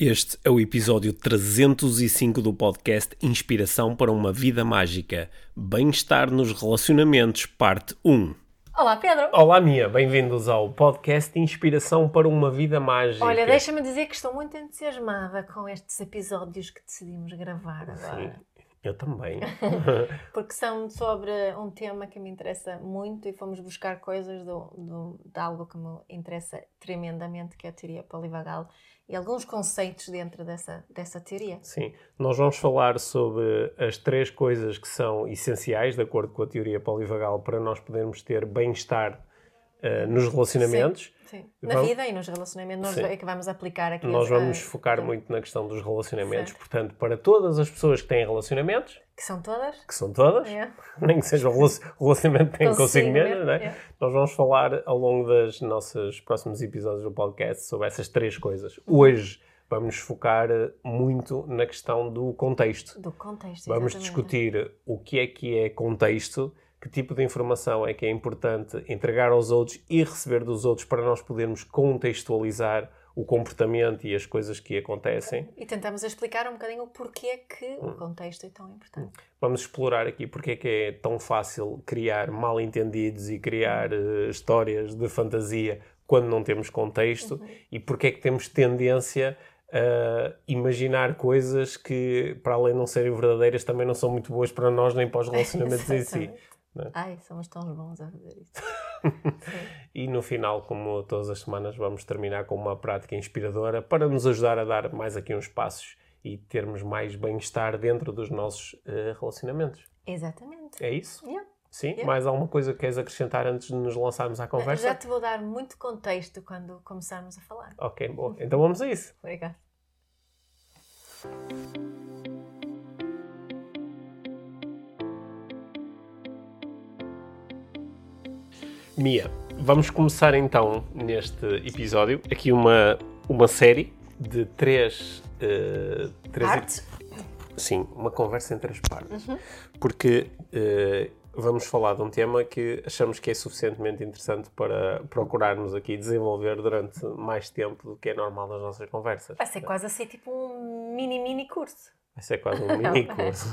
Este é o episódio 305 do podcast Inspiração para uma Vida Mágica. Bem-estar nos relacionamentos, parte 1. Olá, Pedro. Olá, Mia. Bem-vindos ao podcast Inspiração para uma Vida Mágica. Olha, deixa-me dizer que estou muito entusiasmada com estes episódios que decidimos gravar agora. Sim, eu também. Porque são sobre um tema que me interessa muito e fomos buscar coisas do, do, de algo que me interessa tremendamente, que é a teoria polivagal e alguns conceitos dentro dessa, dessa teoria. Sim, nós vamos falar sobre as três coisas que são essenciais, de acordo com a teoria polivagal, para nós podermos ter bem-estar uh, nos relacionamentos. Sim. Sim. Na vamos... vida e nos relacionamentos, nós Sim. é que vamos aplicar aqui. Nós vamos focar muito na questão dos relacionamentos. Certo. Portanto, para todas as pessoas que têm relacionamentos. Que são todas. Que são todas. Yeah. Nem que seja o relacionamento que têm consigo mesmo, né? Yeah. Nós vamos falar ao longo dos nossos próximos episódios do podcast sobre essas três coisas. Hoje vamos focar muito na questão do contexto. Do contexto, Vamos discutir o que é que é contexto que tipo de informação é que é importante entregar aos outros e receber dos outros para nós podermos contextualizar o comportamento e as coisas que acontecem. E tentamos explicar um bocadinho o porquê que hum. o contexto é tão importante. Vamos explorar aqui porque é que é tão fácil criar mal-entendidos e criar uh, histórias de fantasia quando não temos contexto uhum. e porque é que temos tendência a imaginar coisas que, para além de não serem verdadeiras, também não são muito boas para nós nem para os relacionamentos em si. Né? Ai, somos tão bons a fazer isso. e no final, como todas as semanas, vamos terminar com uma prática inspiradora para nos ajudar a dar mais aqui uns passos e termos mais bem-estar dentro dos nossos uh, relacionamentos. Exatamente. É isso? Yeah. Sim? Yeah. Mais alguma coisa que queres acrescentar antes de nos lançarmos à conversa? Já te vou dar muito contexto quando começarmos a falar. Ok, bom. Então vamos a isso. Obrigada. Mia, vamos começar então neste episódio aqui uma, uma série de três. Uh, três partes? Sim, uma conversa em três partes. Uhum. Porque uh, vamos falar de um tema que achamos que é suficientemente interessante para procurarmos aqui desenvolver durante mais tempo do que é normal nas nossas conversas. Vai ser quase assim tipo um mini, mini curso. Vai ser quase um mini curso.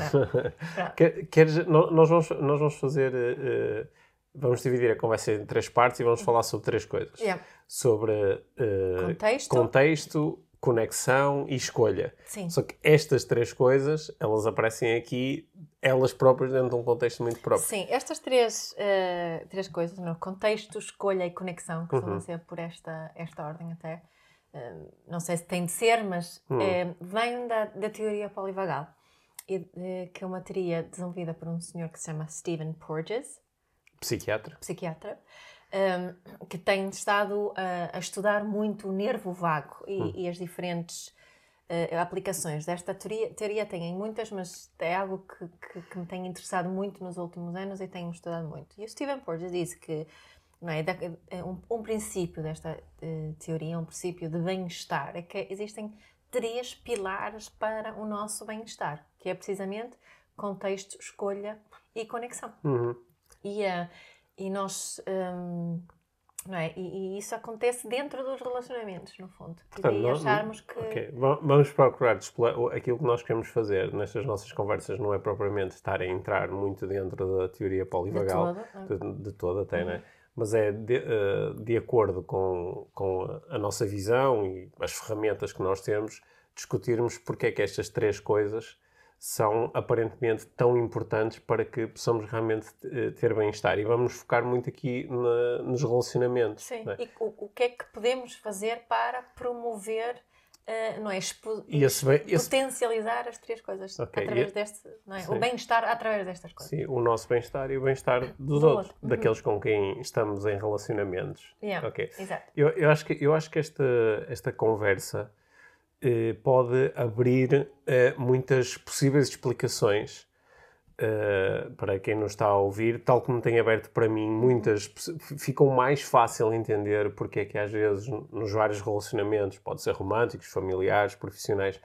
Queres, nós, vamos, nós vamos fazer. Uh, Vamos dividir a conversa em três partes e vamos falar sobre três coisas. Yeah. Sobre uh, contexto. contexto, conexão e escolha. Sim. Só que estas três coisas, elas aparecem aqui, elas próprias, dentro de um contexto muito próprio. Sim, estas três, uh, três coisas, no contexto, escolha e conexão, que uhum. ser por esta, esta ordem até, uh, não sei se tem de ser, mas uhum. vem da, da teoria polivagal, que é uma teoria desenvolvida por um senhor que se chama Stephen Porges, Psiquiatra. Psiquiatra. Um, que tem estado a, a, estudar muito o nervo vago e, hum. e as diferentes uh, aplicações desta teoria. Teoria tem muitas, mas é algo que, que, que, me tem interessado muito nos últimos anos e tenho estudado muito. E o Stephen Porges disse que não é, é um, um, princípio desta uh, teoria, um princípio de bem-estar, é que existem três pilares para o nosso bem-estar, que é precisamente contexto, escolha e conexão. Uhum e, e nós. Um, não é? E, e, isso acontece dentro dos relacionamentos, no fundo. Portanto, e acharmos que. Okay. Vamos procurar aquilo que nós queremos fazer nestas nossas conversas, não é propriamente estar a entrar muito dentro da teoria polivagal, de toda, de, de toda até, uhum. né? mas é de, uh, de acordo com, com a nossa visão e as ferramentas que nós temos, discutirmos porque é que estas três coisas são aparentemente tão importantes para que possamos realmente eh, ter bem-estar. E vamos focar muito aqui na, nos relacionamentos. Sim, é? e o, o, que é que podemos fazer para promover, uh, não é? Expo esse, esse... Potencializar as três coisas okay. através e... deste, não é? O bem-estar através destas coisas. Sim, o nosso bem-estar e o bem-estar dos Do outros, outro. daqueles uhum. com quem estamos em relacionamentos. Yeah, okay. Exato. Eu, eu, acho que, eu acho que esta, esta conversa eh, pode abrir eh, muitas possíveis explicações eh, para quem nos está a ouvir, tal como tem aberto para mim, muitas ficam mais fácil entender porque é que às vezes nos vários relacionamentos, pode ser românticos, familiares, profissionais,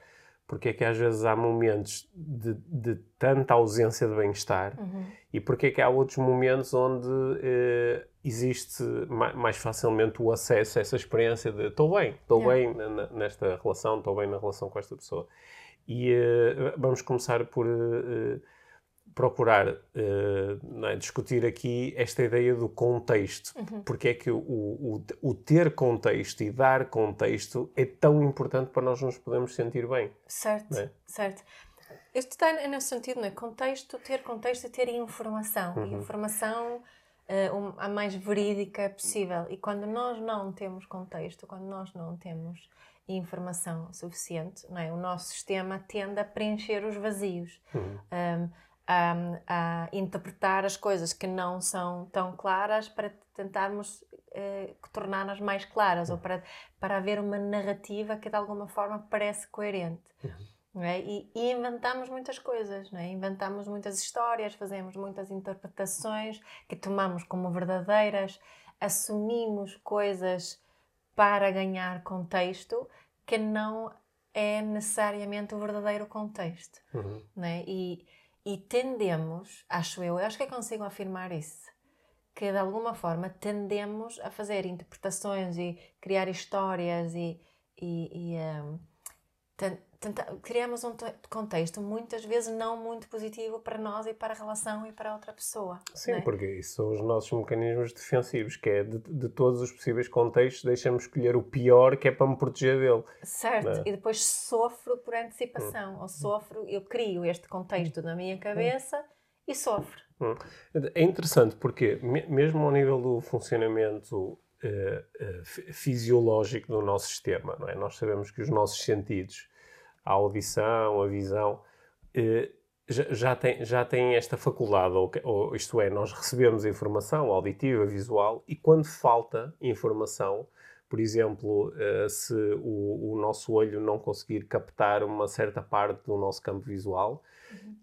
porque é que às vezes há momentos de, de tanta ausência de bem-estar uhum. e porque é que há outros momentos onde existe mais facilmente o acesso a essa experiência de estou bem, estou bem nesta relação, estou bem na relação com esta pessoa. E uh, vamos começar por uh, procurar uh, é, discutir aqui esta ideia do contexto. Uhum. Porque é que o, o, o, ter contexto e dar contexto é tão importante para nós nos podermos sentir bem. Certo, é? certo. Isto está nesse sentido, não é? Contexto, ter contexto e ter informação. Uhum. Informação uh, a mais verídica possível. E quando nós não temos contexto, quando nós não temos informação suficiente, não é? o nosso sistema tende a preencher os vazios. Uhum. Um, a, a, interpretar as coisas que não são tão claras para tentarmos uh, torná-las mais claras ou para, para haver uma narrativa que de alguma forma parece coerente. Uhum. É? E, e, inventamos muitas coisas, é? inventamos muitas histórias, fazemos muitas interpretações que tomamos como verdadeiras, assumimos coisas para ganhar contexto que não é necessariamente o verdadeiro contexto. Uhum. É? E, e tendemos, acho eu, eu acho que consigo afirmar isso, que de alguma forma tendemos a fazer interpretações e criar histórias e, e, e um, tenta, criamos um contexto muitas vezes não muito positivo para nós e para a relação e para a outra pessoa. Sim, é? porque isso são os nossos mecanismos defensivos, que é de, de, todos os possíveis contextos, deixamos escolher o pior que é para me proteger dele. Certo, é? e depois sofro por antecipação, hum. ou sofro, eu crio este contexto na minha cabeça hum. e sofro. Hum. É interessante porque, mesmo ao nível do funcionamento Uh, uh, fisiológico do nosso sistema. Não é? Nós sabemos que os nossos sentidos a audição, a visão, eh, já, tem, já tem esta faculdade, ou, ou, isto é, nós recebemos informação auditiva, visual, e quando falta informação, por exemplo, eh, se o, o, nosso olho não conseguir captar uma certa parte do nosso campo visual,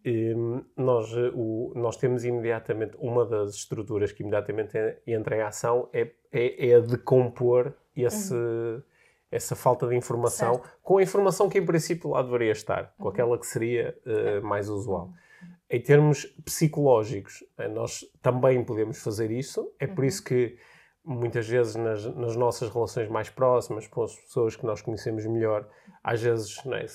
uhum. nós, o, nós temos imediatamente, uma das estruturas que imediatamente entra em ação é, é, é a decompor esse. Uhum essa falta de informação certo. com a informação que em princípio lá deveria estar, com uhum. aquela que seria uh, mais usual. Em termos psicológicos, eh, nós também podemos fazer isso, é por uhum. isso que muitas vezes nas, nas, nossas relações mais próximas, com as pessoas que nós conhecemos melhor, às vezes, é?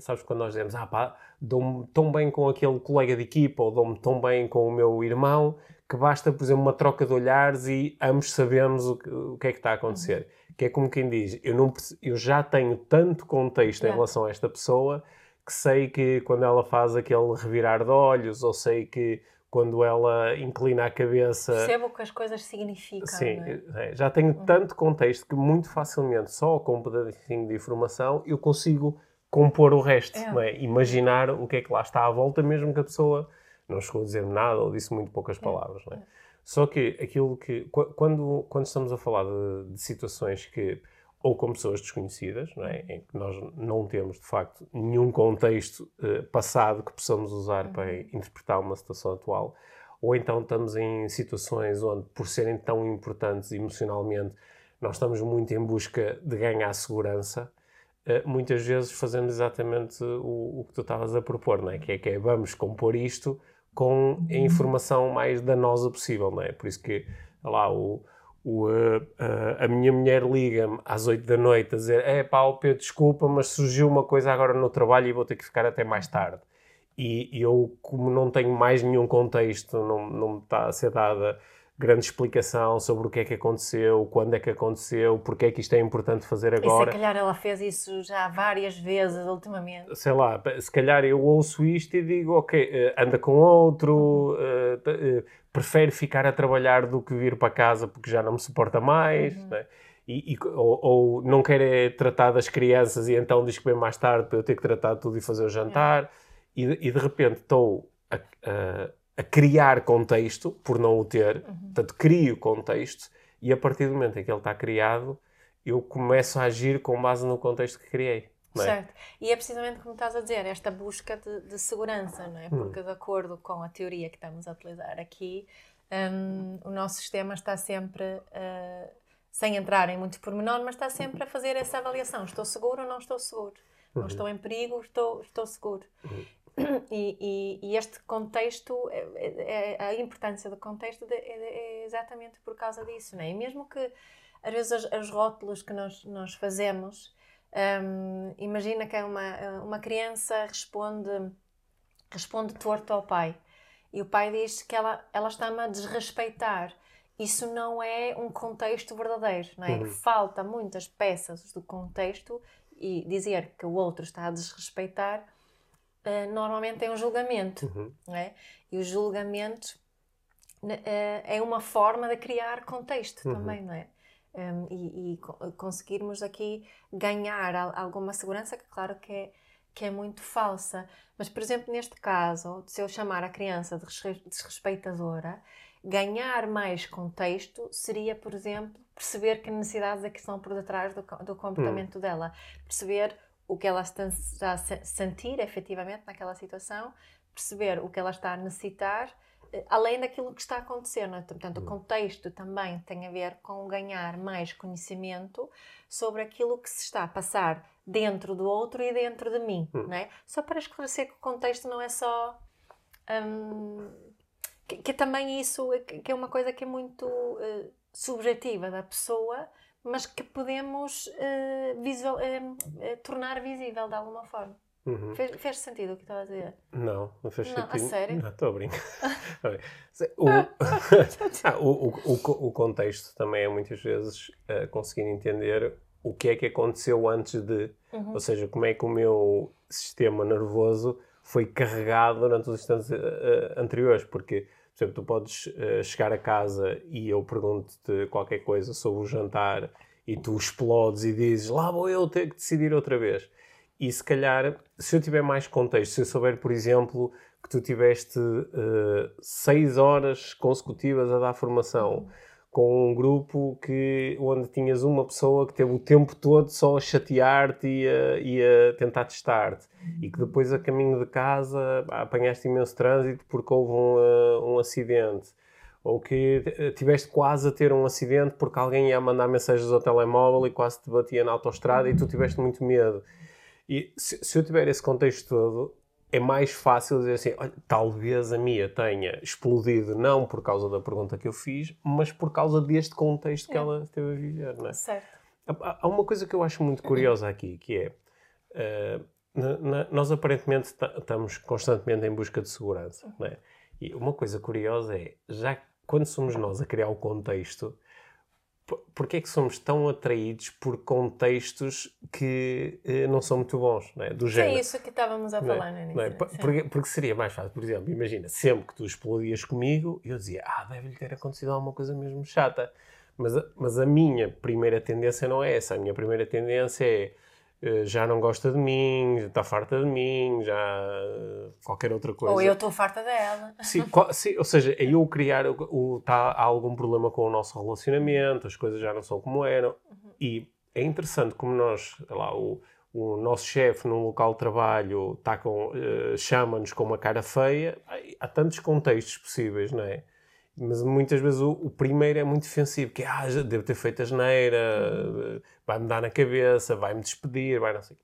sabes quando nós dizemos, ah pá, dou-me tão bem com aquele colega de equipa ou dou-me tão bem com o meu irmão que basta, por exemplo, uma troca de olhares e ambos sabemos o que, o que é que está a acontecer. Uhum que é como quem diz, eu, não, eu já tenho tanto contexto yeah. em relação a esta pessoa que sei que quando ela faz aquele revirar de olhos, ou sei que quando ela inclina a cabeça. Percebo o que as coisas significam. Sim, é? É, já tenho uhum. tanto contexto que muito facilmente, só com um pedacinho de informação, eu consigo compor o resto, é. é. imaginar o que é que lá está à volta, mesmo que a pessoa não chegou a dizer nada ou disse muito poucas palavras. Só que aquilo que. Quando, quando estamos a falar de, de situações que. ou com pessoas desconhecidas, não é? em que nós não temos, de facto, nenhum contexto uh, passado que possamos usar uhum. para interpretar uma situação atual, ou então estamos em situações onde, por serem tão importantes emocionalmente, nós estamos muito em busca de ganhar segurança. Uh, muitas vezes fazemos exatamente o, o que tu estavas a propor, não é? Que é que é, vamos compor isto com a informação mais danosa possível, não é? Por isso que, lá, o, o, a, minha mulher liga-me às 8 da noite a dizer é pá, Pedro, desculpa, mas surgiu uma coisa agora no trabalho e vou ter que ficar até mais tarde. E, e eu, como não tenho mais nenhum contexto, não, não me está a ser dada grande explicação sobre o que é que aconteceu, quando é que aconteceu, porque é que isto é importante fazer agora. E se calhar ela fez isso já várias vezes ultimamente. Sei lá, se calhar eu ouço isto e digo, ok, eh, anda com outro, uh, uh, prefere ficar a trabalhar do que vir para casa porque já não me suporta mais, uhum. né? e, e, ou, ou, não quer é tratar das crianças e então diz que vem mais tarde para eu ter que tratar tudo e fazer o jantar, e, e de repente estou a, a a criar contexto, por não o ter, uhum. portanto, crio contexto, e a partir do momento em que ele está criado, eu começo a agir com base no contexto que criei. É? Certo. E é precisamente como estás a dizer, esta busca de, de segurança, não é? Hum. Porque, hum. de acordo com a teoria que estamos a utilizar aqui, um, o nosso sistema está sempre, uh, sem entrar em muito pormenor, mas está sempre a fazer essa avaliação: estou seguro ou não estou seguro? Não uhum. estou em perigo, estou, estou seguro. Uhum. E, e, e, este contexto, é, é, é, a importância do contexto é, é, exatamente por causa disso, não é? E mesmo que às vezes os, os rótulos que nós, nós fazemos, um, imagina que é uma, uma criança responde, responde torto ao pai e o pai diz que ela, ela está-me a desrespeitar. Isso não é um contexto verdadeiro, não é? Uhum. Falta muitas peças do contexto e dizer que o outro está a desrespeitar uh, normalmente é um julgamento. Uhum. Não é? E o julgamento uh, é uma forma de criar contexto uhum. também, não é? Um, e, e, conseguirmos aqui ganhar alguma segurança, que claro que é, que é muito falsa. Mas, por exemplo, neste caso, se eu chamar a criança de desrespeitadora, ganhar mais contexto seria, por exemplo, perceber que necessidades é que estão por detrás do, do comportamento hum. dela, perceber o que ela está a sentir efetivamente naquela situação, perceber o que ela está a necessitar, eh, além daquilo que está a acontecer. Não é? Portanto, o hum. contexto também tem a ver com ganhar mais conhecimento sobre aquilo que se está a passar dentro do outro e dentro de mim. Hum. Não é? Só para esclarecer que o contexto não é só. Hum, que, que também isso que é uma coisa que é muito uh, subjetiva da pessoa, mas que podemos uh, visual, uh, tornar visível de alguma forma. Uhum. Fez, fez, sentido o que estava a dizer? Não, não fez não, sentido. A sério? Não, estou a brincar. o, ah, o, o, o, contexto também é muitas vezes uh, conseguir entender o que é que aconteceu antes de. Uhum. Ou seja, como é que o meu sistema nervoso foi carregado durante os instantes uh, anteriores. Porque por exemplo, tu podes uh, chegar a casa e eu pergunto-te qualquer coisa sobre o jantar e tu explodes e dizes lá vou eu ter que decidir outra vez. E se calhar, se eu tiver mais contexto, se eu souber, por exemplo, que tu tiveste uh, seis horas consecutivas a dar formação com um grupo que, onde tinhas uma pessoa que teve o tempo todo só a chatear-te e a, e a tentar testar-te e que depois a caminho de casa apanhaste imenso trânsito porque houve um, uh, um acidente ou que tiveste quase a ter um acidente porque alguém ia mandar mensagens ao telemóvel e quase te batia na autostrada e tu tiveste muito medo. E se, se eu tiver esse contexto todo, é mais fácil dizer assim, olha, talvez a minha tenha explodido não por causa da pergunta que eu fiz, mas por causa deste contexto é. que ela esteve a viver, não é? Certo. Há uma coisa que eu acho muito curiosa aqui, que é, uh, na, na, nós aparentemente estamos constantemente em busca de segurança, não é? E uma coisa curiosa é, já quando somos nós a criar o contexto, porque é que somos tão atraídos por contextos que eh, não são muito bons, não é? Do género. É isso que estávamos a é? falar no início. É? Porque, porque, seria mais fácil, por exemplo, imagina, sempre que tu explodias comigo, eu dizia, ah, deve-lhe ter acontecido alguma coisa mesmo chata. Mas, mas a minha primeira tendência não é essa. A minha primeira tendência é já não gosta de mim, está farta de mim, já eh, qualquer outra coisa. Ou eu estou farta dela. Sim, sim, ou seja, é eu criar o, o, tá, há algum problema com o nosso relacionamento, as coisas já não são como eram. Uhum. E é interessante como nós, lá, o, o nosso chefe num local de trabalho tá com, uh, chama-nos com uma cara feia. Há tantos contextos possíveis, não é? Mas muitas vezes o, o, primeiro é muito defensivo, que é, ah, devo ter feito a geneira, vai-me dar na cabeça, vai-me despedir, vai não sei.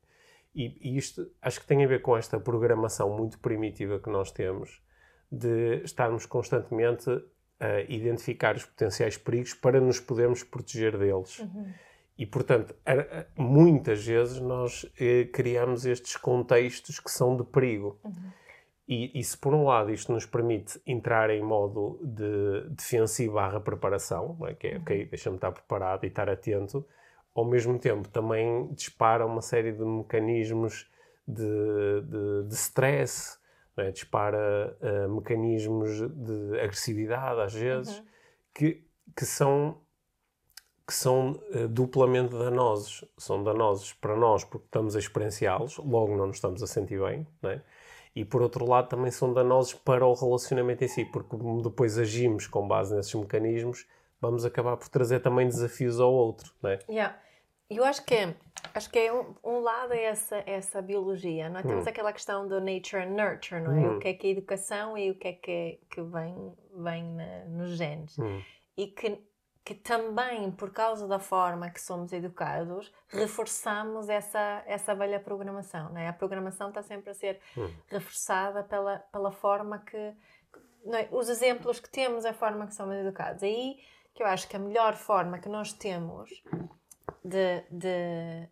E, e isto acho que tem a ver com esta programação muito primitiva que nós temos de estarmos constantemente a identificar os potenciais perigos para nos podermos proteger deles. Uhum. E, portanto, muitas vezes nós eh, criamos estes contextos que são de perigo. Uhum. E, e, se por um lado isto nos permite entrar em modo de defensivo barra preparação, é? que é, ok, uhum. deixa-me estar preparado e estar atento, ao mesmo tempo também dispara uma série de mecanismos de, de, de stress, é? dispara uh, mecanismos de agressividade às vezes, uhum. que, que são, que são uh, duplamente danosos. São danosos para nós porque estamos a experienciá-los, logo não nos estamos a sentir bem, não é? E por outro lado também são danosos para o relacionamento em si, porque depois agimos com base nesses mecanismos, vamos acabar por trazer também desafios ao outro, não é? Yeah. Eu acho que é, acho que é um, um lado é essa, essa biologia, não é? Temos hum. aquela questão do nature and nurture, não é? Hum. O que é que é educação e o que é que, é, que vem, vem na, nos genes. Hum. E que, que também, por causa da forma que somos educados, reforçamos essa, essa velha programação. Não é? A programação está sempre a ser hum. reforçada pela, pela forma que. É? Os exemplos que temos, a forma que somos educados. Aí que eu acho que a melhor forma que nós temos de, de,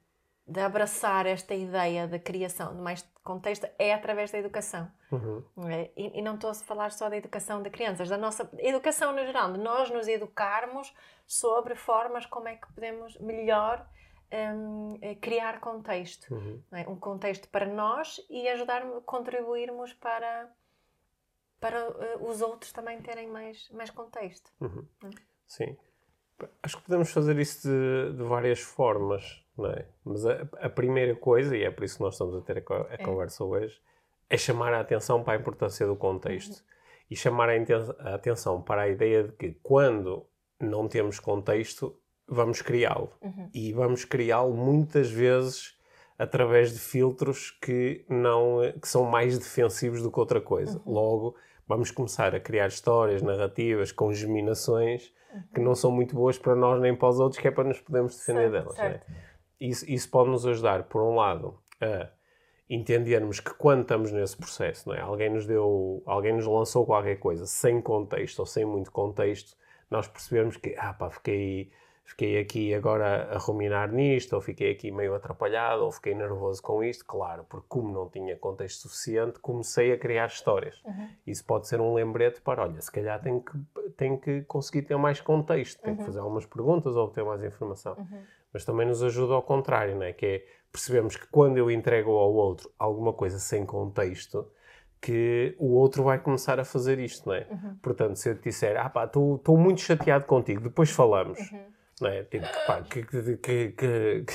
de abraçar esta ideia da criação de mais contexto é através da educação. Uhum. É? E, e, não estou a falar só da educação de crianças, da nossa educação no geral, de nós nos educarmos sobre formas como é que podemos melhor um, eh, criar contexto. Uhum. É? Um contexto para nós e ajudar, contribuirmos para, para uh, os outros também terem mais, mais contexto. Uhum. Sim. Acho que podemos fazer isso de, de várias formas, é? Mas a, a, primeira coisa, e é por isso que nós estamos a ter a, a é. conversa hoje, é chamar a atenção para a importância do contexto. Uhum. E chamar a, a, atenção para a ideia de que quando não temos contexto, vamos criá-lo. Uhum. E vamos criá-lo muitas vezes através de filtros que, não, que são mais defensivos do que outra coisa. Uhum. Logo, vamos começar a criar histórias, narrativas, com geminações que não são muito boas para nós nem para os outros, que é para nos podermos defender certo, delas. É? Certo. Isso, isso pode nos ajudar, por um lado, a entendermos que quando estamos nesse processo, não é? alguém nos deu, alguém nos lançou qualquer coisa sem contexto ou sem muito contexto, nós percebemos que, ah pá, fiquei fiquei aqui agora a ruminar nisto, ou fiquei aqui meio atrapalhado, ou fiquei nervoso com isto. Claro, porque como não tinha contexto suficiente, comecei a criar histórias. Uhum. Isso pode ser um lembrete para, olha, se calhar tenho que, tenho que conseguir ter mais contexto, tenho uhum. que fazer algumas perguntas ou obter mais informação. Uhum. Mas também nos ajuda ao contrário, não é? Que é, percebemos que quando eu entrego ao outro alguma coisa sem contexto, que o outro vai começar a fazer isto, não é? Uhum. Portanto, se eu te disser, ah pá, estou muito chateado contigo, depois falamos uhum. Não é? Tipo, pá, que, que, que, que,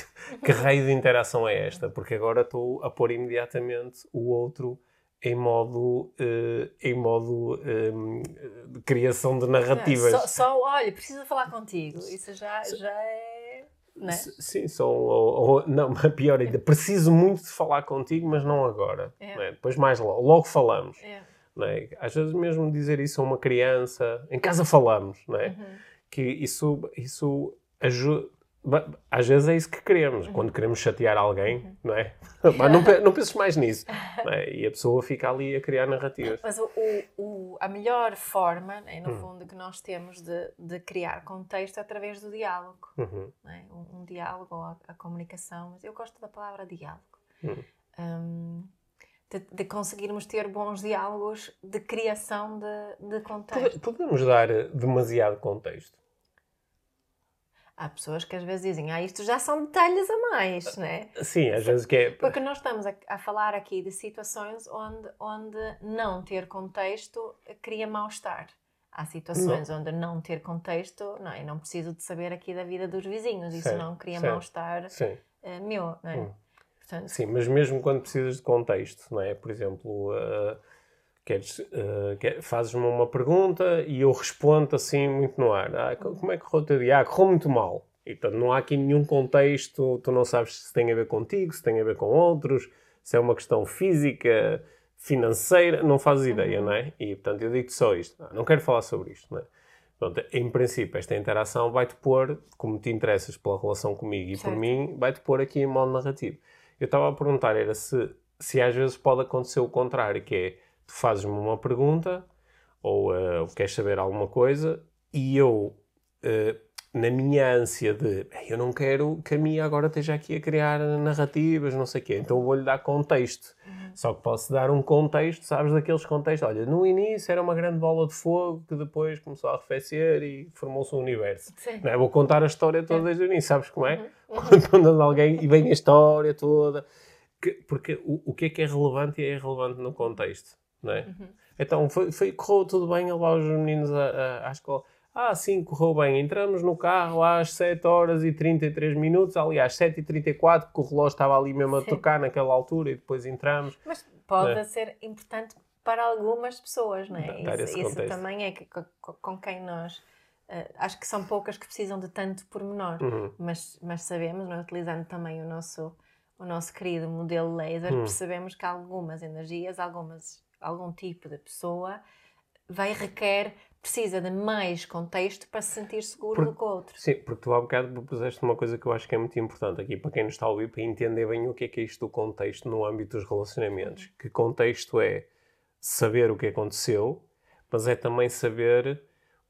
que raio de interação é esta? Porque agora estou a pôr imediatamente o outro em modo, uh, em modo um, de criação de narrativas. Só, só, olha, preciso falar contigo. Isso já, já é. Não é? Sim, são. Ou, ou, não, pior ainda, preciso muito de falar contigo, mas não agora. É. Não é? Depois mais logo, logo falamos. É. Não é? Às vezes mesmo dizer isso a uma criança, em casa falamos, não é? Uhum que isso, isso ajuda. Às vezes é isso que queremos, quando queremos chatear alguém, uhum. não é? Mas não, não penses mais nisso. É? E a pessoa fica ali a criar narrativas. Mas o, o, a melhor forma, né, no uhum. fundo, que nós temos de, de criar contexto é através do diálogo. Uhum. É? Um, um, diálogo ou a, a, comunicação. Mas eu gosto da palavra diálogo. Uhum. Um, de, de, conseguirmos ter bons diálogos de criação de, de contexto. Podemos dar demasiado contexto? Há pessoas que às vezes dizem, ah, isto já são detalhes a mais, né? Sim, às vezes que é... Porque nós estamos a, a falar aqui de situações onde, onde não ter contexto cria mal-estar. Há situações não. onde não ter contexto, não, eu não preciso de saber aqui da vida dos vizinhos, isso não cria mal-estar uh, meu, não é? Hum. Portanto, sim, mas mesmo quando precisas de contexto, não é? Por exemplo... Uh, Queres, uh, quer, fazes-me uma pergunta e eu respondo assim muito no ar. Ah, como é que correu o teu dia? Ah, correu muito mal. E, portanto, não há aqui nenhum contexto, tu não sabes se tem a ver contigo, se tem a ver com outros, se é uma questão física, financeira, não fazes ideia, uhum. não é? E, portanto, eu digo-te só isto. Ah, não quero falar sobre isto, não é? Portanto, em princípio, esta interação vai-te pôr, como te interessas pela relação comigo e certo. por mim, vai-te pôr aqui em modo narrativo. Eu estava a perguntar, era se, se às vezes pode acontecer o contrário, que é tu fazes-me uma pergunta ou uh, queres saber alguma coisa e eu, uh, na minha ânsia de eu não quero que a minha agora esteja aqui a criar narrativas, não sei o quê, então vou-lhe dar contexto. Uhum. Só que posso dar um contexto, sabes, daqueles contextos. Olha, no início era uma grande bola de fogo que depois começou a arrefecer e formou-se um universo. Não é? Vou contar a história toda desde o início, sabes como é? Uhum. Quando alguém e vem a história toda. Que, porque o, o que é que é relevante e é irrelevante no contexto não é? Uhum. Então, foi, foi, correu tudo bem a levar os meninos à, à, à escola. Ah, sim, correu bem. Entramos no carro às 7 horas e 33 minutos, aliás, 7 e 34, porque o relógio estava ali mesmo a tocar naquela altura e depois entramos. Mas pode é? ser importante para algumas pessoas, não é? Dar isso, isso também é que, com, quem nós. Uh, acho que são poucas que precisam de tanto pormenor, uhum. mas, mas sabemos, não, é? utilizando também o nosso, o nosso querido modelo laser, uhum. percebemos que algumas energias, algumas algum tipo de pessoa vai requer precisa de mais contexto para se sentir seguro Por, do que o outro. Sim, porque tu há bocado propuseste uma coisa que eu acho que é muito importante aqui para quem nos está a ouvir, para entender bem o que é que é isto do contexto no âmbito dos relacionamentos. Uhum. Que contexto é saber o que aconteceu, mas é também saber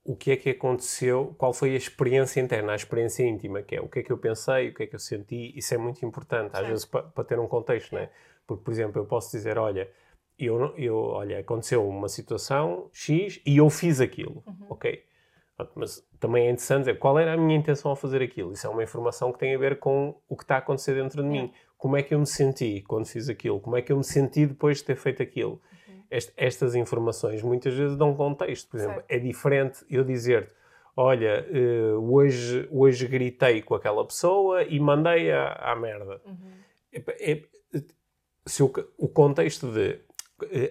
o que é que aconteceu, qual foi a experiência interna, a experiência íntima, que é o que é que eu pensei, o que é que eu senti, isso é muito importante, às vezes, para, para ter um contexto, não é? Porque, por exemplo, eu posso dizer, olha, eu, eu, olha, aconteceu uma situação X e eu fiz aquilo, uhum. ok? Mas também é interessante dizer qual era a minha intenção ao fazer aquilo. Isso é uma informação que tem a ver com o que está a acontecer dentro de mim. Como é que eu me senti quando fiz aquilo? Como é que eu me senti depois de ter feito aquilo? Uhum. Est estas informações muitas vezes dão contexto. Por exemplo, certo. é diferente eu dizer-te olha, uh, hoje, hoje gritei com aquela pessoa e mandei-a à merda. Uhum. É, é, se o, o contexto de eh,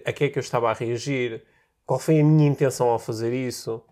a que é que eu estava a reagir, qual foi a minha intenção ao fazer isso,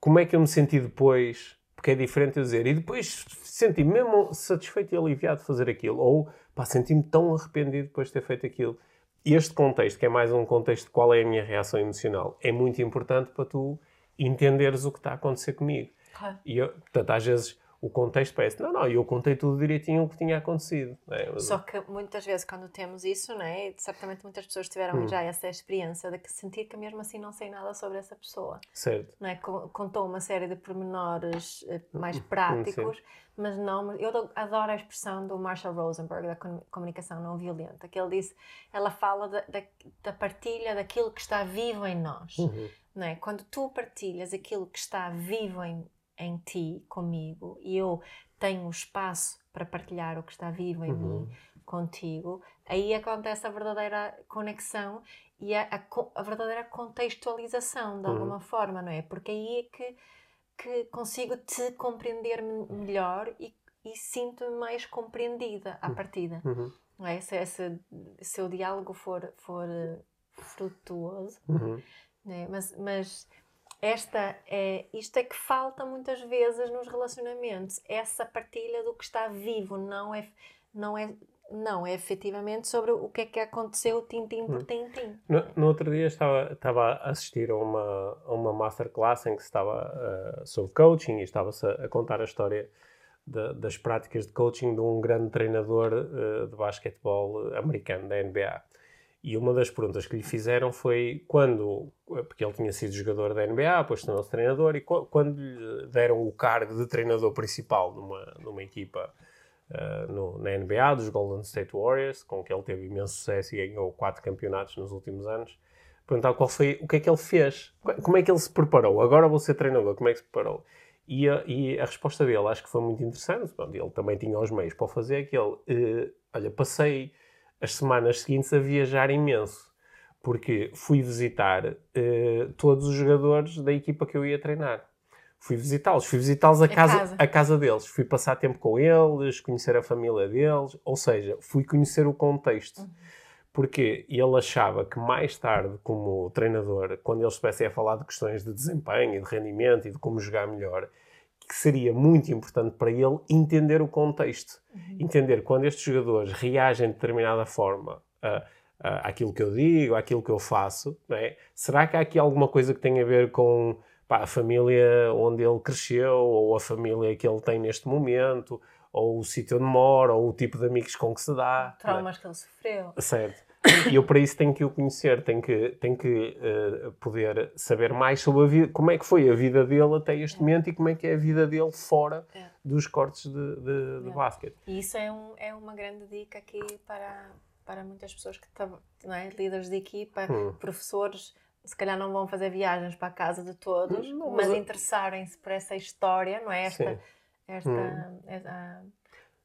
como é que eu me senti depois, porque é diferente eu dizer, e depois senti mesmo satisfeito e aliviado de fazer aquilo, ou pá, senti-me tão arrependido depois de ter feito aquilo. Este contexto, que é mais um contexto de qual é a minha reação emocional, é muito importante para tu entenderes o que está a acontecer comigo. Ah. E eu, portanto, às vezes o contexto parece, não, não, eu contei tudo direitinho o que tinha acontecido. É? Só que muitas vezes quando temos isso, não é? certamente muitas pessoas tiveram hum. já essa experiência de que sentir que mesmo assim não sei nada sobre essa pessoa. Certo. Não é? Contou uma série de pormenores eh, mais hum, práticos, Sim. mas não... Eu adoro a expressão do Marshall Rosenberg, da comunicação não violenta, que ele disse, ela fala da, da, da partilha daquilo que está vivo em nós. Uhum. Não é? Quando tu partilhas aquilo que está vivo em em ti, comigo, e eu tenho espaço para partilhar o que está vivo em uhum. mim contigo, aí acontece a verdadeira conexão e a, a, a verdadeira contextualização de alguma uhum. forma, não é? Porque aí é que, que consigo te compreender melhor e, e sinto-me mais compreendida à uhum. partida. Uhum. Não é? se, se, se o diálogo for, for eh, frutuoso, uhum. é? mas, mas esta é, isto é que falta muitas vezes nos relacionamentos, essa partilha do que está vivo, não é, não é, não é efetivamente sobre o que é que aconteceu tintim por hum. tintim. No, no outro dia estava, estava a assistir a uma, a uma masterclass em que se estava uh, sobre coaching e estava-se a, a, contar a história de, das práticas de coaching de um grande treinador uh, de basquetebol americano, da NBA. E uma das perguntas que lhe fizeram foi quando, porque ele tinha sido jogador da NBA, depois tornou-se treinador, e quando lhe deram o cargo de treinador principal numa, numa equipa uh, no, na NBA, dos Golden State Warriors, com que ele teve imenso sucesso e ganhou quatro campeonatos nos últimos anos, perguntaram qual foi, o que é que ele fez, como é que ele se preparou, agora vou ser treinador, como é que se preparou? E a, e a resposta dele acho que foi muito interessante, ele também tinha os meios para fazer, que ele, uh, olha, passei as semanas seguintes a viajar imenso, porque fui visitar uh, todos os jogadores da equipa que eu ia treinar. Fui visitá-los, fui visitá-los a, casa, casa, a casa deles, fui passar tempo com eles, conhecer a família deles, ou seja, fui conhecer o contexto. Uhum. Porque ele achava que mais tarde, como treinador, quando eles estivessem a falar de questões de desempenho e de rendimento e de como jogar melhor, que seria muito importante para ele entender o contexto. Entender quando estes jogadores reagem de determinada forma a, a, àquilo que eu digo, àquilo que eu faço, é? será que há aqui alguma coisa que tem a ver com pá, a família onde ele cresceu, ou a família que ele tem neste momento, ou o sítio onde mora, ou o tipo de amigos com que se dá. É? Traumas é? que ele sofreu. Certo. E eu para isso tenho que o conhecer, tenho que, tenho que uh, poder saber mais sobre a vida, como é que foi a vida dele até este é. momento e como é que é a vida dele fora é. dos cortes de, de, de basquete. E isso é, um, é uma grande dica aqui para, para muitas pessoas que estão, não é? líderes de equipa, hum. professores, se calhar não vão fazer viagens para a casa de todos, não, mas, mas interessarem-se por essa história, não é? Esta, esta, hum. esta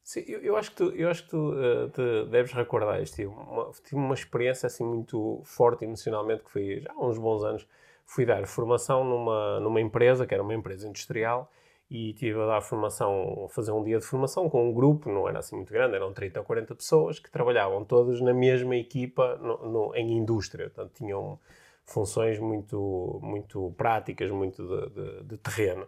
Sim, eu, eu, acho que tu, eu acho que tu uh, deves recordar isto. Tive uma, tive uma experiência assim muito forte emocionalmente que foi já há uns bons anos. Fui dar formação numa, numa empresa, que era uma empresa industrial, e tive a dar formação, a fazer um dia de formação com um grupo, não era assim muito grande, eram 30 ou 40 pessoas que trabalhavam todas na mesma equipa no, no, em indústria. Portanto, tinham funções muito, muito práticas, muito de, de, de terreno.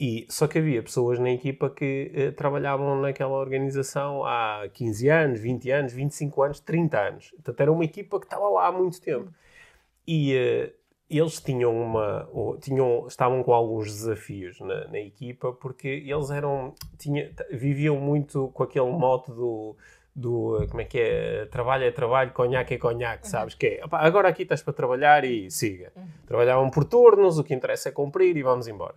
E, só que havia pessoas na equipa que eh, trabalhavam naquela organização há 15 anos, 20 anos, 25 anos, 30 anos. Portanto, era uma equipa que estava lá há muito tempo. E, eh, eles tinham uma tinham estavam com alguns desafios na, na equipa porque eles eram tinha, viviam muito com aquele mote do do como é que é trabalho é trabalho conhaque é conhaque uhum. sabes que é opa, agora aqui estás para trabalhar e siga uhum. trabalhavam por turnos o que interessa é cumprir e vamos embora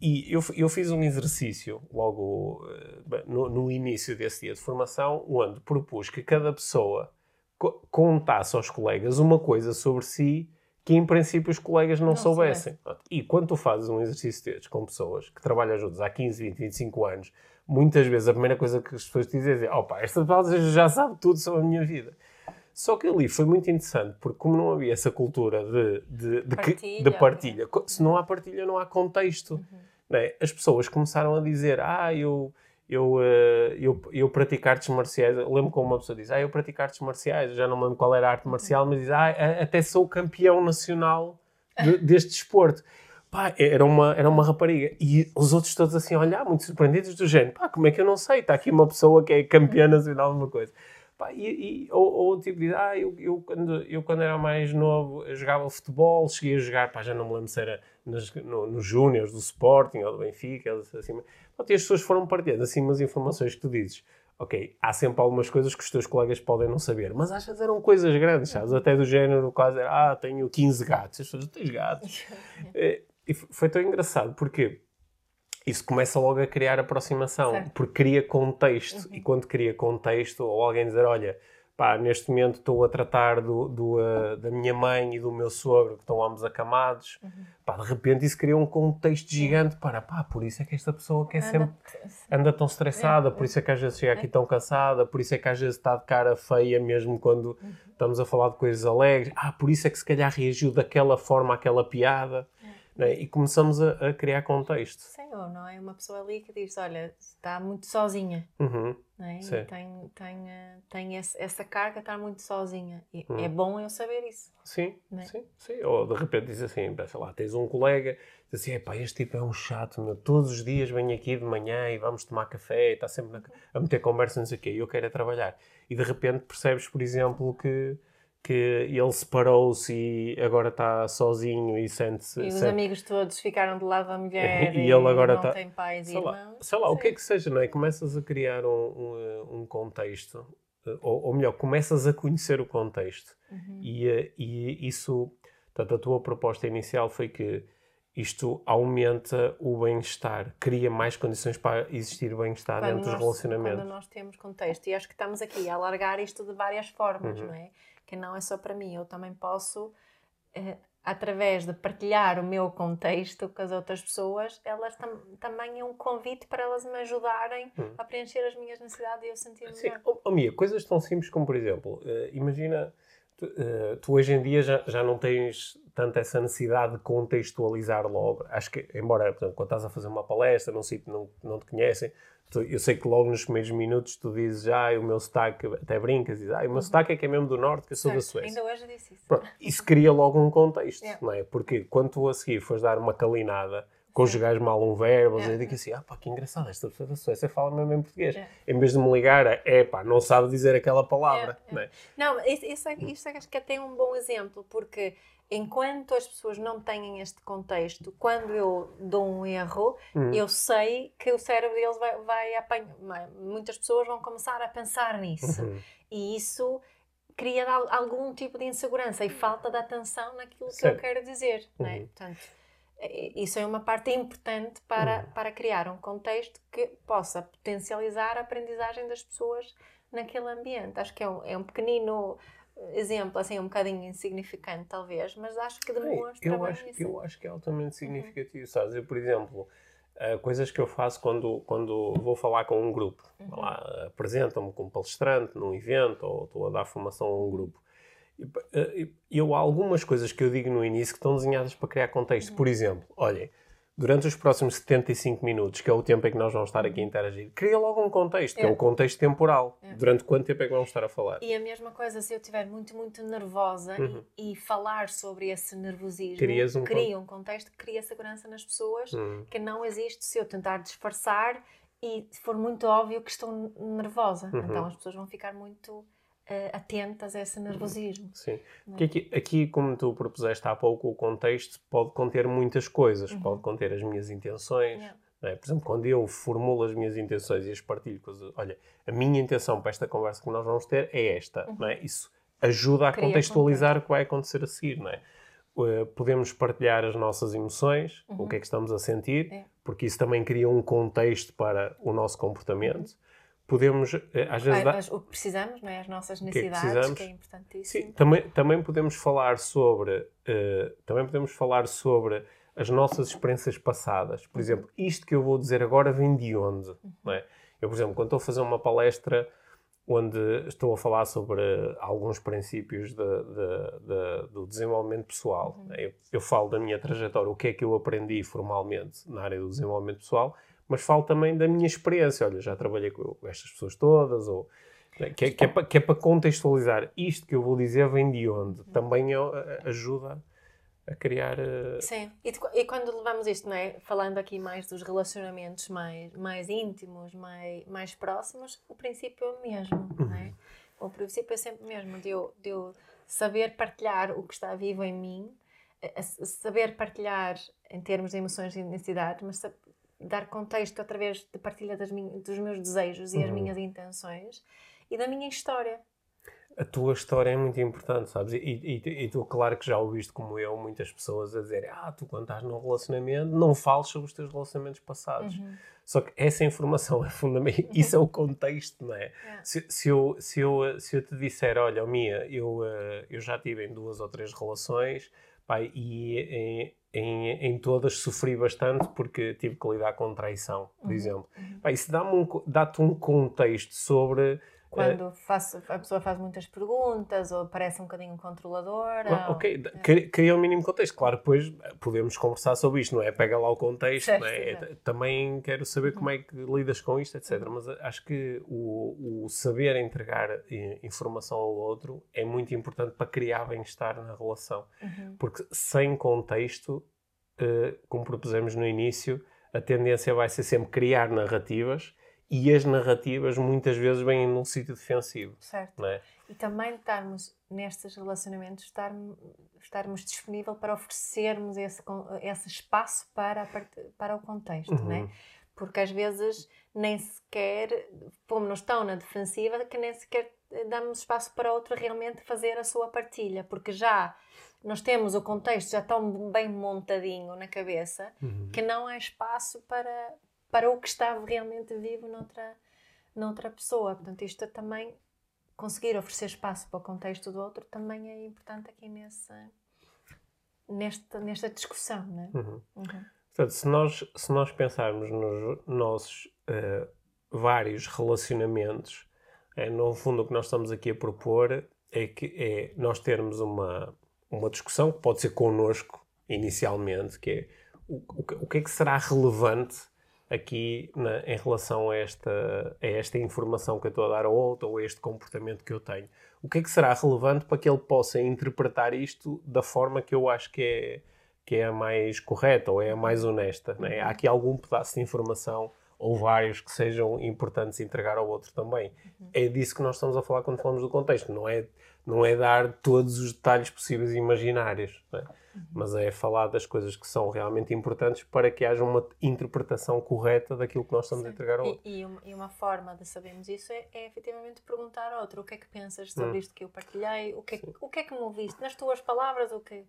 e eu, eu fiz um exercício logo uh, no, no, início desse dia de formação onde propus que cada pessoa co contasse aos colegas uma coisa sobre si que em princípio os colegas não, não soubessem. E quando tu fazes um exercício destes com pessoas que trabalham juntos há 15, 20, 25 anos, muitas vezes a primeira coisa que as pessoas te dizem é opa, esta pessoa já sabe tudo sobre a minha vida. Só que ali foi muito interessante, porque como não havia essa cultura de, de, de, partilha, de partilha, se não há partilha não há contexto. Uhum. Né? As pessoas começaram a dizer, ah, eu eu, eh, eu, eu pratico artes marciais. Eu lembro como uma pessoa diz: Ah, eu pratico artes marciais. Eu já não me lembro qual era a arte marcial, mas diz: Ah, até sou campeão nacional de, deste desporto. Pá, era uma, era uma rapariga. E os outros todos assim a olhar, muito surpreendidos, do género: Pá, como é que eu não sei? Está aqui uma pessoa que é campeã nacional de uma coisa. Pá, e, e, ou, ou tipo diz: Ah, eu, eu, quando, eu quando era mais novo jogava futebol, cheguei a jogar, pá, já não me lembro se era nos, no, nos Júniors do Sporting ou do Benfica, assim. Pronto, e as pessoas foram partilhando assim umas informações que tu dizes. Ok, há sempre algumas coisas que os teus colegas podem não saber, mas às vezes eram coisas grandes, sabes? Até do género, quase era, ah, tenho 15 gatos. As pessoas, tens gatos? É, e foi tão engraçado, porque isso começa logo a criar aproximação, certo. porque cria contexto. Uhum. E quando cria contexto, ou alguém dizer, olha, pá, neste momento estou a tratar do, do uh, da minha mãe e do meu sogro que estão ambos acamados. Uhum. Pá, de repente isso cria um contexto gigante para, pá, por isso é que esta pessoa quer anda, sempre anda tão estressada, é, por isso é que às vezes chega aqui é. tão cansada, por isso é que às vezes está de cara feia mesmo quando uhum. estamos a falar de coisas alegres. Ah, por isso é que se calhar reagiu daquela forma àquela piada. Né? E começamos a, a, criar contexto. Sim, ou não é uma pessoa ali que diz: Olha, está muito sozinha. Uhum. Né? tem, tem, eh, tem esse, essa carga, está muito sozinha. E uhum. é bom eu saber isso. Sim, né? sim, sim. Ou de repente diz assim: sei lá, tens um colega, diz assim: pá, este tipo é um chato, meu. todos os dias vem aqui de manhã e vamos tomar café, e está sempre na, a meter conversa, não sei o quê, e eu quero é trabalhar. E de repente percebes, por exemplo, que que ele separou-se e agora está sozinho e sente-se. E os sente... amigos todos ficaram do lado da mulher e, e ele agora não tá... tem pais sei e lá, irmãos. Sei lá, Sim. o que é que seja, não é? Começas a criar um, um, um contexto, ou, ou, melhor, começas a conhecer o contexto. Uhum. E, eh, e isso, portanto, a tua proposta inicial foi que isto aumenta o bem-estar, cria mais condições para existir bem-estar dentro dos relacionamentos. Quando nós temos contexto. E acho que estamos aqui a alargar isto de várias formas, uhum. não é? Que não é só para mim, eu também posso, eh, através de partilhar o meu contexto com as outras pessoas, elas tam também é um convite para elas me ajudarem hum. a preencher as minhas necessidades e eu sentir-me Sim. Oh, oh, Mia, coisas tão simples como, por exemplo, uh, imagina, tu, uh, tu, hoje em dia já, já não tens tanto essa necessidade de contextualizar logo. Acho que, embora, portanto, quando estás a fazer uma palestra num sítio que não, não te conhecem, eu sei que logo nos primeiros minutos tu dizes, ah, o meu sotaque, até brincas, dizes, ah, o meu uhum. sotaque é que é mesmo do Norte, que eu sou certo. da Suécia. Ainda hoje disse isso. Pronto, isso cria logo um contexto, yeah. não é? Porque quando tu a seguir fores dar uma calinada, conjugares mal um verbo, yeah. eu digo assim, ah pá, que engraçado, esta pessoa da Suécia fala mesmo em português. Yeah. Em vez de me ligar a, é pá, não sabe dizer aquela palavra. Yeah. Não, é? não isso, isso, é, isso é, acho que até um bom exemplo, porque enquanto as pessoas não têm este contexto, quando eu dou um erro, uhum. eu sei que o cérebro deles vai, vai apanhar. Muitas pessoas vão começar a pensar nisso. Uhum. E isso cria algum tipo de insegurança e falta de atenção naquilo que eu quero dizer. Uhum. Né? Portanto, isso é uma parte importante para, uhum. para criar um contexto que possa potencializar a aprendizagem das pessoas naquele ambiente. Acho que é um, é um pequenino exemplo, assim, um bocadinho insignificante, talvez, mas acho que demonstra eu acho, isso. Eu acho que é altamente uhum. significativo, uhum. sabes? Eu, por exemplo, uh, coisas que eu faço quando, quando vou falar com um grupo. Uhum. Lá, apresento-me como palestrante num evento ou estou a dar formação a um grupo. Eh, eu, há algumas coisas que eu digo no início que estão desenhadas para criar contexto. Uhum. Por exemplo, olhem, durante os próximos 75 minutos, que é o tempo em que nós vamos estar aqui a interagir, cria logo um contexto, é. que é o contexto temporal. É. Durante quanto tempo é que vamos estar a falar? E a mesma coisa, se eu estiver muito, muito nervosa uhum. e, e, falar sobre esse nervosismo, um cria um contexto que cria segurança nas pessoas uhum. que não existe se eu tentar disfarçar e for muito óbvio que estou nervosa. Uhum. Então as pessoas vão ficar muito atentas a esse nervosismo. Sim. É? Porque aqui, aqui, como tu propuseste há pouco, o contexto pode conter muitas coisas. Uhum. Pode conter as minhas intenções. Yeah. É? Por exemplo, quando eu formulo as minhas intenções e as partilho com as... Olha, a minha intenção para esta conversa que nós vamos ter é esta. Uhum. É? Isso ajuda a contextualizar o que vai acontecer a seguir. Não é? Uh, podemos partilhar as nossas emoções, uhum. o que é que estamos a sentir, é. porque isso também cria um contexto para o nosso comportamento. Podemos, eh, às vezes... O que precisamos, não é? As nossas necessidades, que, que é importantíssimo. Sim, também, também podemos falar sobre... Uh, também podemos falar sobre as nossas experiências passadas. Por uhum. exemplo, isto que eu vou dizer agora vem de onde? Uhum. Não é? Eu, por exemplo, quando estou a fazer uma palestra onde estou a falar sobre alguns princípios de, de, de, do desenvolvimento pessoal, uhum. eu, eu falo da minha trajetória, o que é que eu aprendi formalmente na área do desenvolvimento pessoal, mas falo também da minha experiência. Olha, já trabalhei com estas pessoas todas, ou né, que é, que, é para, que é para contextualizar. Isto que eu vou dizer vem de onde? Também é, ajuda a criar. Uh... Sim, e, e, quando levamos isto, não é? falando aqui mais dos relacionamentos mais, mais íntimos, mais, mais próximos, o princípio é o mesmo. Não é? Uhum. O princípio é sempre o mesmo, de eu, de eu saber partilhar o que está vivo em mim, saber partilhar em termos de emoções e necessidades, mas dar contexto através de partilha minhas, dos meus desejos e uhum. as minhas intenções e da minha história. A tua história é muito importante, sabes? E, e, e, tu, claro que já ouviste como eu, muitas pessoas a dizer ah, tu quando estás num relacionamento não fales sobre os teus relacionamentos passados. Uhum. Só que essa informação é fundamental, isso é o contexto, não é? é. Se, se, eu, se, eu, se eu te disser, olha, Mia, eu, eh, eu já tive em duas ou três relações, pai, e em, em todas sofri bastante porque tive que lidar com traição, por uhum. exemplo. Uhum. Bem, isso dá-te um, dá um contexto sobre quando uh, faço, a pessoa faz muitas perguntas ou parece um bocadinho controladora. Ok, ou... cria um mínimo contexto. Claro, depois podemos conversar sobre isto, não é? Pega lá o contexto, certo, é? É, também quero saber como é que lidas com isto, etc. Uhum. Mas acho que o, o saber entregar informação ao outro é muito importante para criar bem-estar na relação. Uhum. Porque sem contexto, como propusemos no início, a tendência vai ser sempre criar narrativas e as narrativas muitas vezes vêm num sítio defensivo. Certo. É? E também estarmos nestes relacionamentos, estar, estarmos disponível para oferecermos esse, esse espaço para, para o contexto, uhum. não é? Porque às vezes nem sequer pomos-nos tão na defensiva que nem sequer damos espaço para outro realmente fazer a sua partilha, porque já nós temos o contexto já tão bem montadinho na cabeça uhum. que não há espaço para, para o que estava realmente vivo noutra, noutra pessoa. Portanto, isto também, conseguir oferecer espaço para o contexto do outro, também é importante aqui nessa, nesta, nesta discussão. Não é? Uhum. Uhum. Portanto, se nós, se nós pensarmos nos nossos uh, vários relacionamentos, é, no fundo o que nós estamos aqui a propor é que é nós termos uma, uma discussão que pode ser connosco inicialmente, que é o, o, o que é que será relevante aqui na, em relação a esta, a esta informação que eu estou a dar ao outro ou a este comportamento que eu tenho. O que é que será relevante para que ele possa interpretar isto da forma que eu acho que é, que é a mais correta ou é a mais honesta? Né? Há aqui algum pedaço de informação ou vários que sejam importantes entregar ao outro também. Uhum. É disso que nós estamos a falar quando falamos do contexto, não é, não é dar todos os detalhes possíveis e imaginários. Né? Mas é falar das coisas que são realmente importantes para que haja uma interpretação correta daquilo que nós estamos Sim. a entregar ao outro. E, e, uma, e, uma, forma de sabermos isso é, é, efetivamente perguntar ao outro o que é que pensas sobre hum. isto que eu partilhei, o que, é, o que é que me ouviste, nas tuas palavras, o que,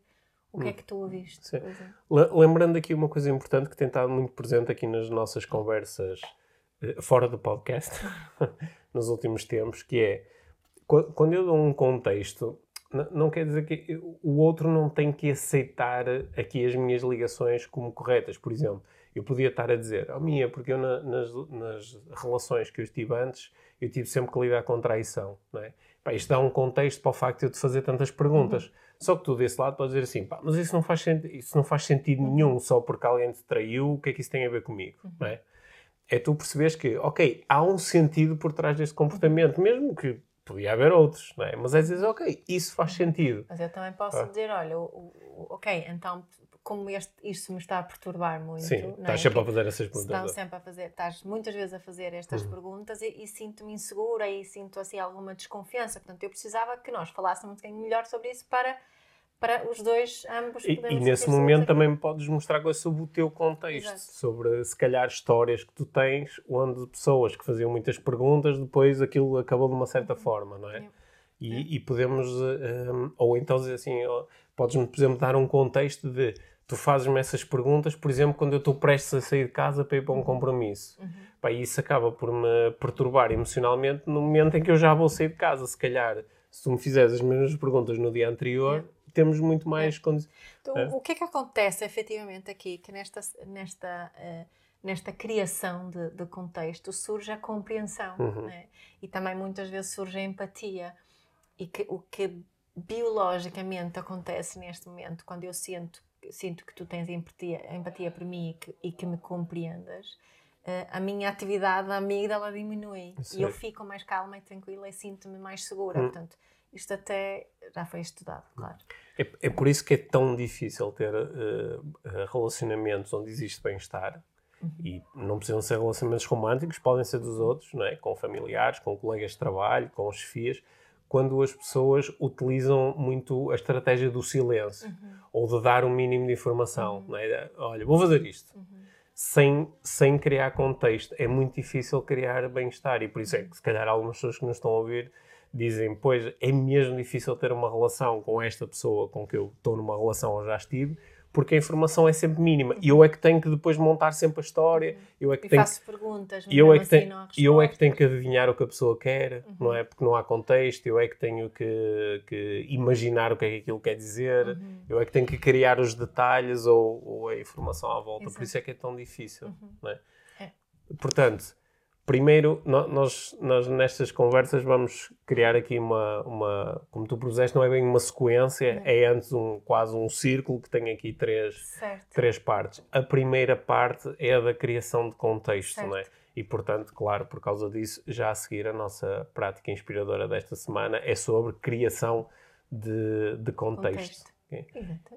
o que é hum. que tu ouviste. Sim. Lembrando aqui uma coisa importante que tem estado muito presente aqui nas nossas conversas eh, fora do podcast, nos últimos tempos, que é quando eu dou um contexto não quer dizer que o outro não tem que aceitar aqui as minhas ligações como corretas. Por exemplo, eu podia estar a dizer, oh minha, porque eu na, nas, nas, relações que eu estive antes, eu tive sempre que lidar com traição, não é? Pá, isto dá um contexto para o facto de eu te fazer tantas perguntas. Uhum. Só que tu desse lado podes dizer assim, pá, mas isso não, faz isso não faz sentido uhum. nenhum só porque alguém te traiu, o que é que isso tem a ver comigo, uhum. não é? É tu perceberes que, ok, há um sentido por trás deste comportamento, mesmo que Podia haver outros, não é? Mas é dizer, ok, isso faz sentido. Mas eu também posso ah. dizer, olha, o, o, ok, então como este, isto me está a perturbar muito. Sim, é? estás sempre a fazer essas perguntas. Estão sempre a fazer, estás muitas vezes a fazer estas uhum. perguntas e, e sinto-me insegura e sinto assim alguma desconfiança. Portanto, eu precisava que nós falássemos um bocadinho melhor sobre isso para para os dois, ambos E, e nesse momento também me podes mostrar coisas sobre o teu contexto, Exato. sobre se calhar histórias que tu tens, onde pessoas que faziam muitas perguntas, depois aquilo acabou de uma certa uhum. forma, não é? E, é. e, podemos, um, ou então dizer assim, podes-me, por exemplo, dar um contexto de tu fazes-me essas perguntas, por exemplo, quando eu estou prestes a sair de casa para ir para um uhum. compromisso. Uhum. Pá, isso acaba por me perturbar emocionalmente no momento em que eu já vou sair de casa. Se calhar, se tu me fizeres as mesmas perguntas no dia anterior, é temos muito mais é. condições. Então, é. O que é que acontece efetivamente aqui, que nesta, nesta, uh, nesta criação de, de, contexto surge a compreensão uhum. né? e também muitas vezes surge a empatia e que, o que biologicamente acontece neste momento quando eu sinto, sinto que tu tens empatia, empatia por mim e que, e que me compreendas Uh, a minha atividade a amígdala diminui e eu fico mais calma e tranquila e sinto-me mais segura. Hum. Portanto, isto até já foi estudado, claro. É, é por isso que é tão difícil ter uh, relacionamentos onde existe bem-estar. Uhum. E não precisam ser relacionamentos românticos, podem ser dos outros, não é? com familiares, com colegas de trabalho, com chefias, quando as pessoas utilizam muito a estratégia do silêncio uhum. ou de dar um mínimo de informação. Uhum. Não é? Olha, vou fazer isto. Uhum. Sem, sem criar contexto. É muito difícil criar bem-estar e por isso é que, se calhar, algumas pessoas que nos estão a ouvir dizem, pois é mesmo difícil ter uma relação com esta pessoa com que eu estou numa relação ou já estive, porque a informação é sempre mínima. E eu é que tenho que depois montar sempre a história. Eu é que e tenho faço que, perguntas, eu é que tenho, eu é que tenho que adivinhar o que a pessoa quer, uhum. não é? Porque não há contexto. Eu é que tenho que, que imaginar o que é que aquilo quer dizer. Uhum. Eu é que tenho que criar os detalhes ou, ou a informação à volta. Exato. Por isso é que é tão difícil, uhum. não é? é. Portanto, Primeiro, nós, nós nestas conversas vamos criar aqui uma, uma, como tu propuseste, não é bem uma sequência, é antes um, quase um círculo que tem aqui três, três partes. A primeira parte é a da criação de contexto, certo. não é? E, portanto, claro, por causa disso, já a seguir a nossa prática inspiradora desta semana é sobre criação de, de contexto. contexto.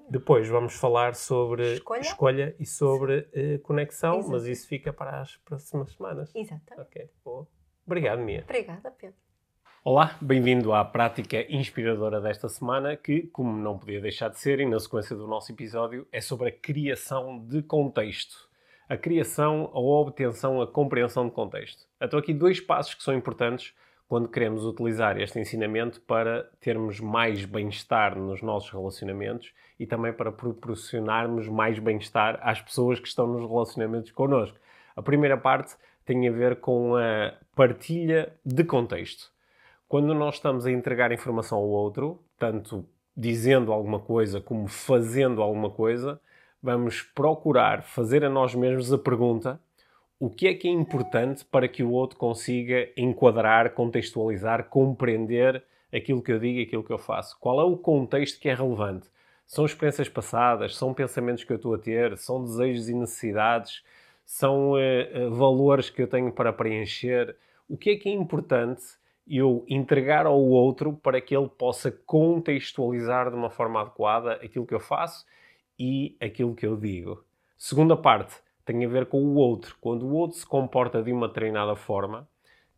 Depois vamos falar sobre escolha, escolha e sobre uh, conexão, Exatamente. mas isso fica para as próximas semanas. Exatamente. Ok, boa. Obrigado, Mia. Obrigada, Pedro. Olá, bem-vindo à prática inspiradora desta semana, que, como não podia deixar de ser, e na sequência do nosso episódio, é sobre a criação de contexto. A criação, a obtenção, a compreensão de contexto. Estou aqui dois passos que são importantes quando queremos utilizar este ensinamento para termos mais bem-estar nos nossos relacionamentos e também para proporcionarmos mais bem-estar às pessoas que estão nos relacionamentos connosco. A primeira parte tem a ver com a partilha de contexto. Quando nós estamos a entregar informação ao outro, tanto dizendo alguma coisa como fazendo alguma coisa, vamos procurar fazer a nós mesmos a pergunta o que é que é importante para que o outro consiga enquadrar, contextualizar, compreender aquilo que eu digo e aquilo que eu faço? Qual é o contexto que é relevante? São experiências passadas? São pensamentos que eu estou a ter? São desejos e necessidades? São uh, valores que eu tenho para preencher? O que é que é importante eu entregar ao outro para que ele possa contextualizar de uma forma adequada aquilo que eu faço e aquilo que eu digo? Segunda parte, tem a ver com o outro. Quando o outro se comporta de uma treinada forma,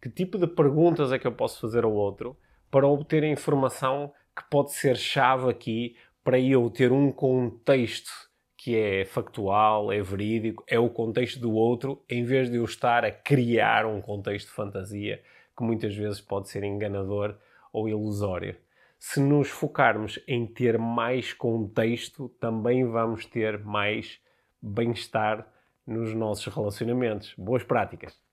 que tipo de perguntas é que eu posso fazer ao outro para obter a informação que pode ser chave aqui para eu ter um contexto que é factual, é verídico, é o contexto do outro, em vez de eu estar a criar um contexto de fantasia que muitas vezes pode ser enganador ou ilusório. Se nos focarmos em ter mais contexto, também vamos ter mais bem-estar nos nossos relacionamentos. Boas práticas!